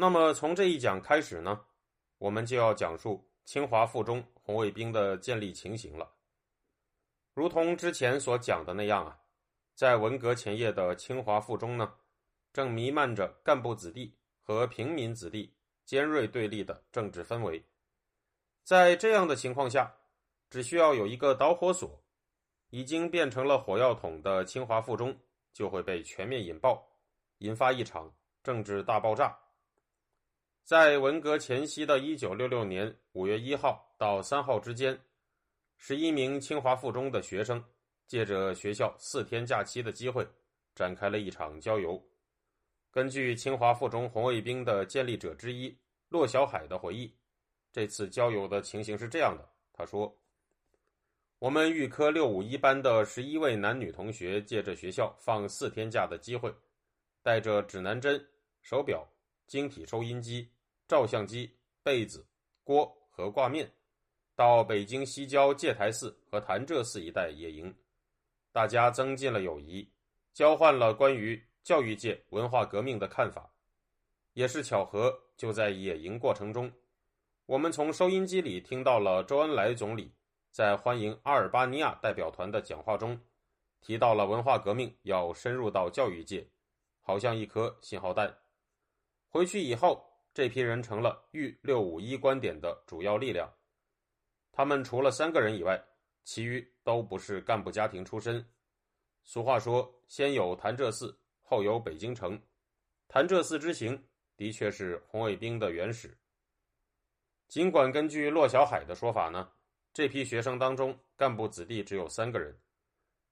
那么从这一讲开始呢，我们就要讲述清华附中红卫兵的建立情形了。如同之前所讲的那样啊，在文革前夜的清华附中呢，正弥漫着干部子弟和平民子弟尖锐对立的政治氛围。在这样的情况下，只需要有一个导火索，已经变成了火药桶的清华附中就会被全面引爆，引发一场政治大爆炸。在文革前夕的1966年5月1号到3号之间，十一名清华附中的学生借着学校四天假期的机会，展开了一场郊游。根据清华附中红卫兵的建立者之一骆小海的回忆。这次郊游的情形是这样的，他说：“我们预科六五一班的十一位男女同学，借着学校放四天假的机会，带着指南针、手表、晶体收音机、照相机、被子、锅和挂面，到北京西郊戒台寺和潭柘寺一带野营。大家增进了友谊，交换了关于教育界文化革命的看法。也是巧合，就在野营过程中。”我们从收音机里听到了周恩来总理在欢迎阿尔巴尼亚代表团的讲话中，提到了文化革命要深入到教育界，好像一颗信号弹。回去以后，这批人成了豫六五一观点的主要力量。他们除了三个人以外，其余都不是干部家庭出身。俗话说：“先有潭柘寺，后有北京城。”潭柘寺之行的确是红卫兵的原始。尽管根据骆小海的说法呢，这批学生当中干部子弟只有三个人，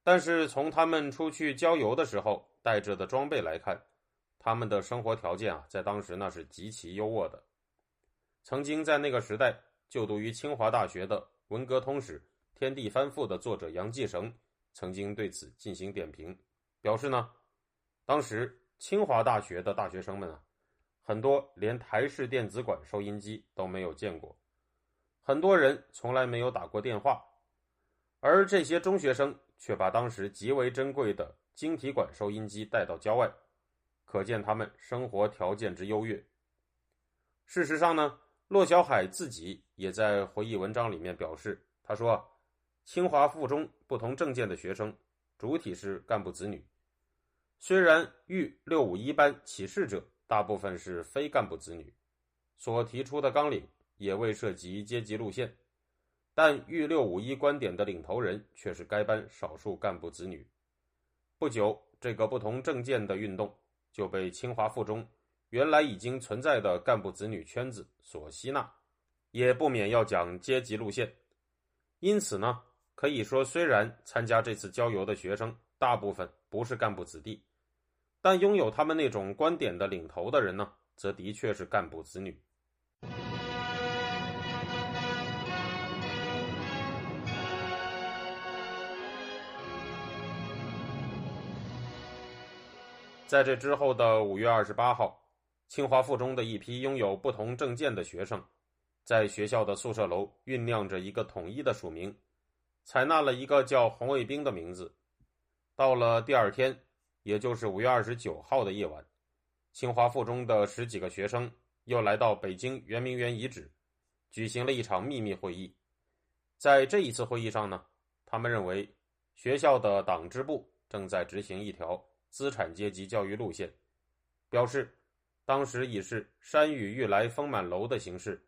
但是从他们出去郊游的时候带着的装备来看，他们的生活条件啊，在当时那是极其优渥的。曾经在那个时代就读于清华大学的文革通史《天地翻覆》的作者杨继绳，曾经对此进行点评，表示呢，当时清华大学的大学生们啊。很多连台式电子管收音机都没有见过，很多人从来没有打过电话，而这些中学生却把当时极为珍贵的晶体管收音机带到郊外，可见他们生活条件之优越。事实上呢，骆小海自己也在回忆文章里面表示，他说：“清华附中不同政见的学生，主体是干部子女，虽然豫六五一班起事者。”大部分是非干部子女，所提出的纲领也未涉及阶级路线，但豫六五一观点的领头人却是该班少数干部子女。不久，这个不同政见的运动就被清华附中原来已经存在的干部子女圈子所吸纳，也不免要讲阶级路线。因此呢，可以说，虽然参加这次郊游的学生大部分不是干部子弟。但拥有他们那种观点的领头的人呢，则的确是干部子女。在这之后的五月二十八号，清华附中的一批拥有不同证件的学生，在学校的宿舍楼酝酿着一个统一的署名，采纳了一个叫“红卫兵”的名字。到了第二天。也就是五月二十九号的夜晚，清华附中的十几个学生又来到北京圆明园遗址，举行了一场秘密会议。在这一次会议上呢，他们认为学校的党支部正在执行一条资产阶级教育路线，表示当时已是山雨欲来风满楼的形势。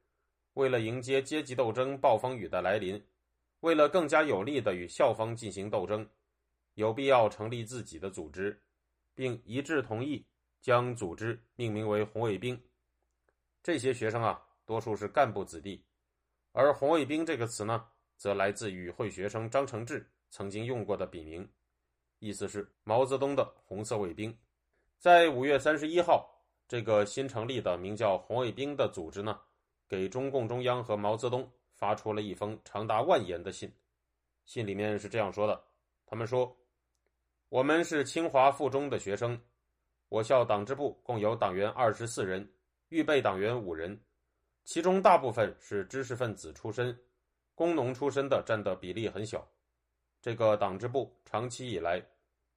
为了迎接阶级斗争暴风雨的来临，为了更加有力的与校方进行斗争，有必要成立自己的组织。并一致同意将组织命名为红卫兵。这些学生啊，多数是干部子弟，而红卫兵这个词呢，则来自与会学生张承志曾经用过的笔名，意思是毛泽东的红色卫兵。在五月三十一号，这个新成立的名叫红卫兵的组织呢，给中共中央和毛泽东发出了一封长达万言的信。信里面是这样说的：他们说，我们是清华附中的学生，我校党支部共有党员二十四人，预备党员五人，其中大部分是知识分子出身，工农出身的占的比例很小。这个党支部长期以来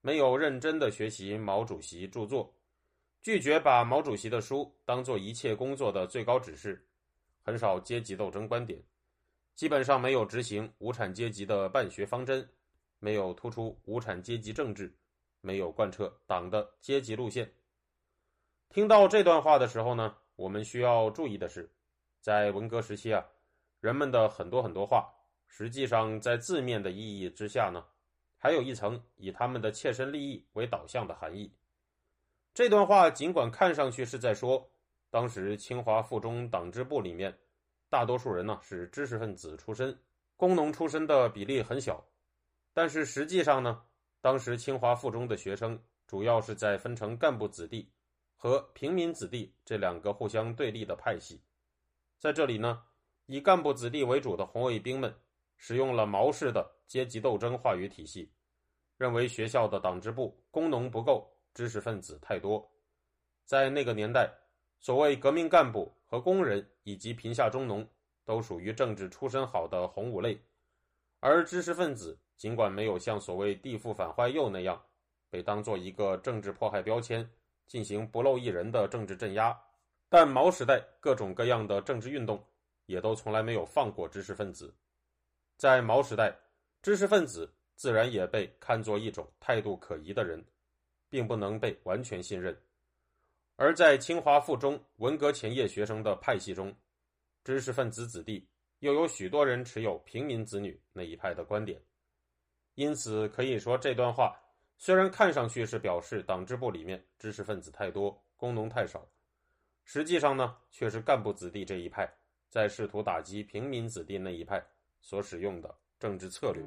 没有认真的学习毛主席著作。拒绝把毛主席的书当做一切工作的最高指示，很少阶级斗争观点，基本上没有执行无产阶级的办学方针，没有突出无产阶级政治，没有贯彻党的阶级路线。听到这段话的时候呢，我们需要注意的是，在文革时期啊，人们的很多很多话，实际上在字面的意义之下呢，还有一层以他们的切身利益为导向的含义。这段话尽管看上去是在说，当时清华附中党支部里面，大多数人呢是知识分子出身，工农出身的比例很小，但是实际上呢，当时清华附中的学生主要是在分成干部子弟和平民子弟这两个互相对立的派系，在这里呢，以干部子弟为主的红卫兵们使用了毛式的阶级斗争话语体系，认为学校的党支部工农不够。知识分子太多，在那个年代，所谓革命干部和工人以及贫下中农都属于政治出身好的红五类，而知识分子尽管没有像所谓地富反坏右那样被当做一个政治迫害标签进行不漏一人的政治镇压，但毛时代各种各样的政治运动也都从来没有放过知识分子，在毛时代，知识分子自然也被看作一种态度可疑的人。并不能被完全信任，而在清华附中文革前夜学生的派系中，知识分子子弟又有许多人持有平民子女那一派的观点，因此可以说这段话虽然看上去是表示党支部里面知识分子太多，工农太少，实际上呢却是干部子弟这一派在试图打击平民子弟那一派所使用的政治策略。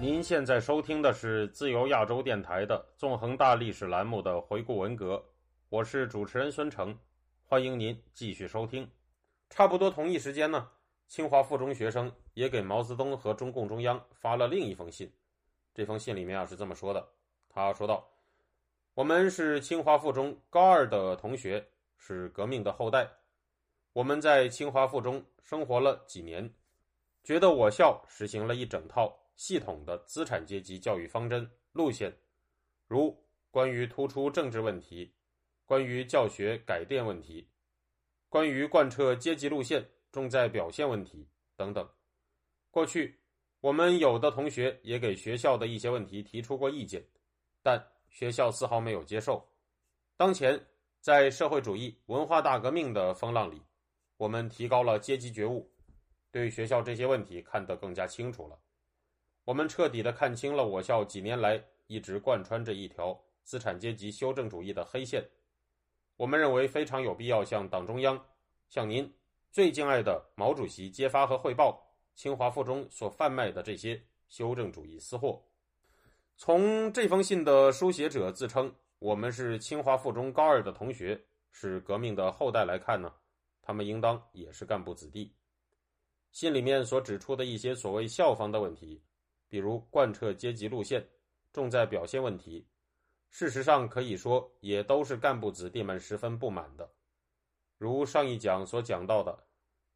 您现在收听的是自由亚洲电台的《纵横大历史》栏目的回顾文革，我是主持人孙成，欢迎您继续收听。差不多同一时间呢，清华附中学生也给毛泽东和中共中央发了另一封信。这封信里面啊是这么说的：他说道，我们是清华附中高二的同学，是革命的后代。我们在清华附中生活了几年，觉得我校实行了一整套。系统的资产阶级教育方针路线，如关于突出政治问题、关于教学改变问题、关于贯彻阶级路线重在表现问题等等。过去，我们有的同学也给学校的一些问题提出过意见，但学校丝毫没有接受。当前，在社会主义文化大革命的风浪里，我们提高了阶级觉悟，对学校这些问题看得更加清楚了。我们彻底的看清了我校几年来一直贯穿着一条资产阶级修正主义的黑线。我们认为非常有必要向党中央、向您最敬爱的毛主席揭发和汇报清华附中所贩卖的这些修正主义私货。从这封信的书写者自称我们是清华附中高二的同学，是革命的后代来看呢，他们应当也是干部子弟。信里面所指出的一些所谓校方的问题。比如贯彻阶级路线，重在表现问题，事实上可以说也都是干部子弟们十分不满的。如上一讲所讲到的，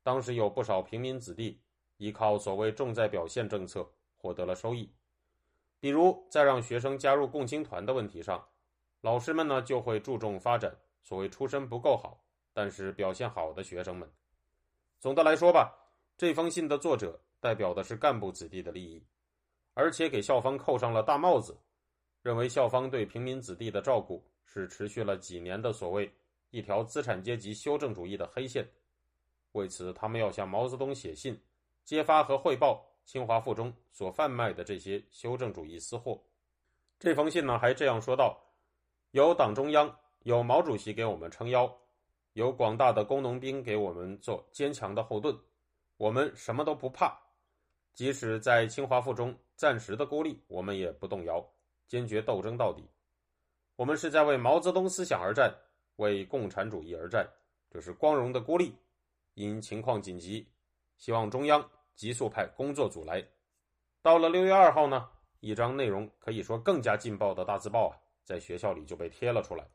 当时有不少平民子弟依靠所谓重在表现政策获得了收益。比如在让学生加入共青团的问题上，老师们呢就会注重发展所谓出身不够好但是表现好的学生们。总的来说吧，这封信的作者代表的是干部子弟的利益。而且给校方扣上了大帽子，认为校方对平民子弟的照顾是持续了几年的所谓一条资产阶级修正主义的黑线。为此，他们要向毛泽东写信，揭发和汇报清华附中所贩卖的这些修正主义私货。这封信呢，还这样说道：有党中央、有毛主席给我们撑腰，有广大的工农兵给我们做坚强的后盾，我们什么都不怕。即使在清华附中暂时的孤立，我们也不动摇，坚决斗争到底。我们是在为毛泽东思想而战，为共产主义而战，这是光荣的孤立。因情况紧急，希望中央急速派工作组来。到了六月二号呢，一张内容可以说更加劲爆的大字报啊，在学校里就被贴了出来。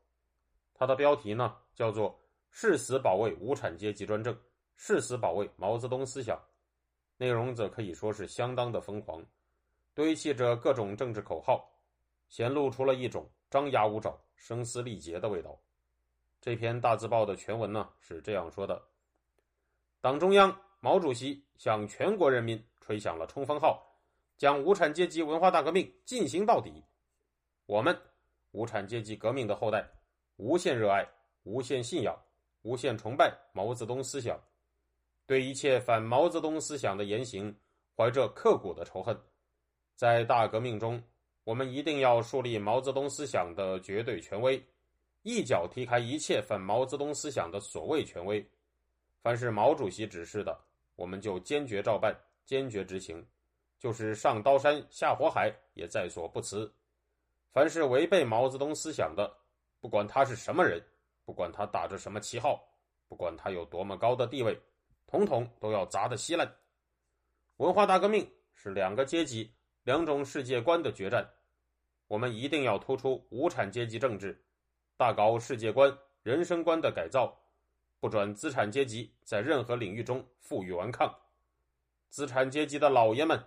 它的标题呢叫做“誓死保卫无产阶级专政，誓死保卫毛泽东思想”。内容则可以说是相当的疯狂，堆砌着各种政治口号，显露出了一种张牙舞爪、声嘶力竭的味道。这篇大字报的全文呢是这样说的。党中央、毛主席向全国人民吹响了冲锋号，将无产阶级文化大革命进行到底。我们无产阶级革命的后代，无限热爱、无限信仰、无限崇拜毛泽东思想，对一切反毛泽东思想的言行怀着刻骨的仇恨。在大革命中，我们一定要树立毛泽东思想的绝对权威，一脚踢开一切反毛泽东思想的所谓权威。凡是毛主席指示的，我们就坚决照办，坚决执行；就是上刀山下火海，也在所不辞。凡是违背毛泽东思想的，不管他是什么人，不管他打着什么旗号，不管他有多么高的地位，统统都要砸得稀烂。文化大革命是两个阶级、两种世界观的决战，我们一定要突出无产阶级政治，大搞世界观、人生观的改造。不准资产阶级在任何领域中负隅顽抗。资产阶级的老爷们，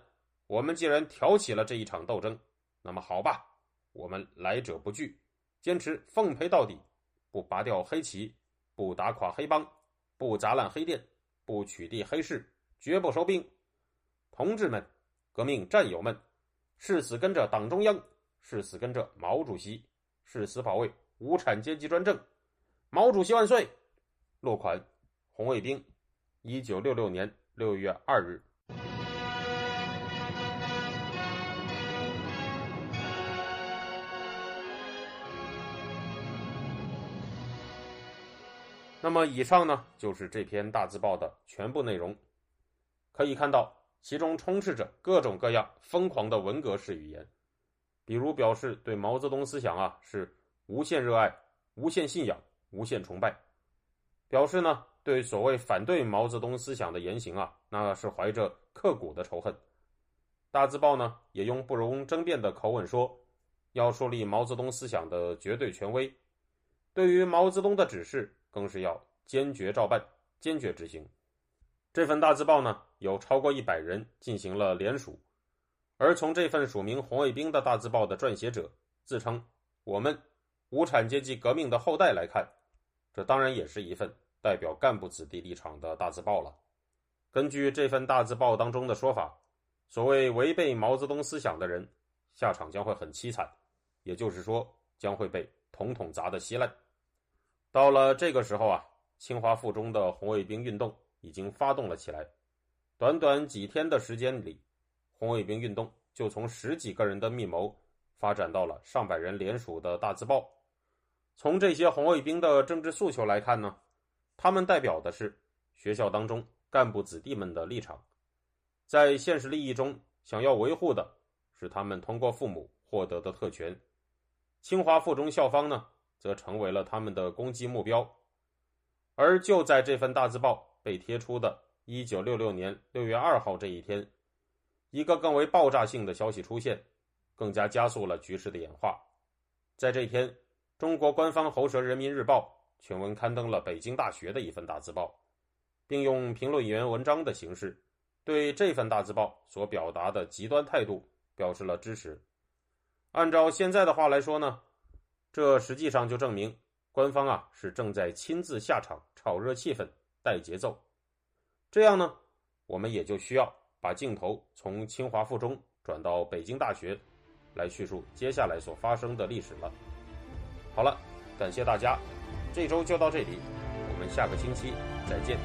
我们既然挑起了这一场斗争，那么好吧，我们来者不拒，坚持奉陪到底，不拔掉黑旗，不打垮黑帮，不砸烂黑店，不取缔黑市，绝不收兵。同志们，革命战友们，誓死跟着党中央，誓死跟着毛主席，誓死保卫无产阶级专政。毛主席万岁！落款：红卫兵，一九六六年六月二日。那么，以上呢就是这篇大字报的全部内容。可以看到，其中充斥着各种各样疯狂的文革式语言，比如表示对毛泽东思想啊是无限热爱、无限信仰、无限崇拜。表示呢，对所谓反对毛泽东思想的言行啊，那是怀着刻骨的仇恨。大字报呢，也用不容争辩的口吻说，要树立毛泽东思想的绝对权威，对于毛泽东的指示，更是要坚决照办，坚决执行。这份大字报呢，有超过一百人进行了联署，而从这份署名“红卫兵”的大字报的撰写者自称“我们无产阶级革命的后代”来看。这当然也是一份代表干部子弟立场的大字报了。根据这份大字报当中的说法，所谓违背毛泽东思想的人，下场将会很凄惨，也就是说将会被统统砸得稀烂。到了这个时候啊，清华附中的红卫兵运动已经发动了起来。短短几天的时间里，红卫兵运动就从十几个人的密谋，发展到了上百人联署的大字报。从这些红卫兵的政治诉求来看呢，他们代表的是学校当中干部子弟们的立场，在现实利益中想要维护的是他们通过父母获得的特权。清华附中校方呢，则成为了他们的攻击目标。而就在这份大字报被贴出的1966年6月2号这一天，一个更为爆炸性的消息出现，更加加速了局势的演化。在这天。中国官方喉舌《人民日报》全文刊登了北京大学的一份大字报，并用评论员文章的形式，对这份大字报所表达的极端态度表示了支持。按照现在的话来说呢，这实际上就证明官方啊是正在亲自下场炒热气氛、带节奏。这样呢，我们也就需要把镜头从清华附中转到北京大学，来叙述接下来所发生的历史了。好了，感谢大家，这周就到这里，我们下个星期再见。